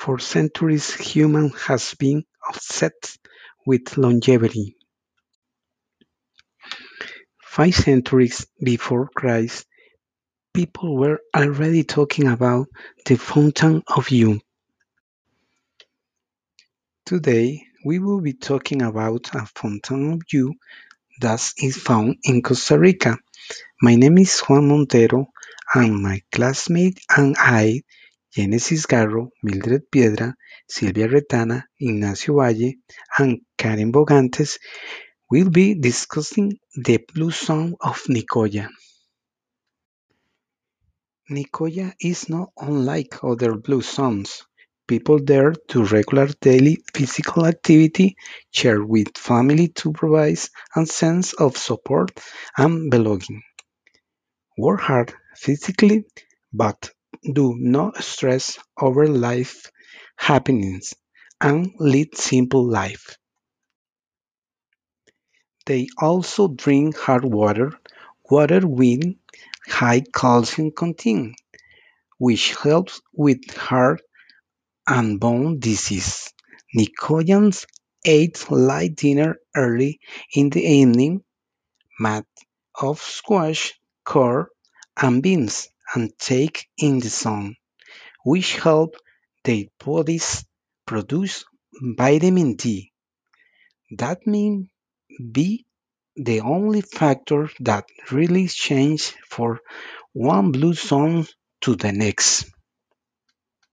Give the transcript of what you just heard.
For centuries human has been obsessed with longevity. Five centuries before Christ, people were already talking about the fountain of youth. Today, we will be talking about a fountain of youth that is found in Costa Rica. My name is Juan Montero, and my classmate and I, Genesis Garro, Mildred Piedra, Silvia Retana, Ignacio Valle, and Karen Bogantes, will be discussing the Blue Zone of Nicoya. Nicoya is not unlike other blue zones. People there do regular daily physical activity, share with family to provide a sense of support and belonging. Work hard physically, but do not stress over life happenings and lead simple life. They also drink hard water, water with high calcium content, which helps with heart and bone disease. Nicoyans eat light dinner early in the evening, made of squash, corn, and beans, and take in the sun, which help their bodies produce vitamin D. That may be the only factor that really changes from one blue zone to the next.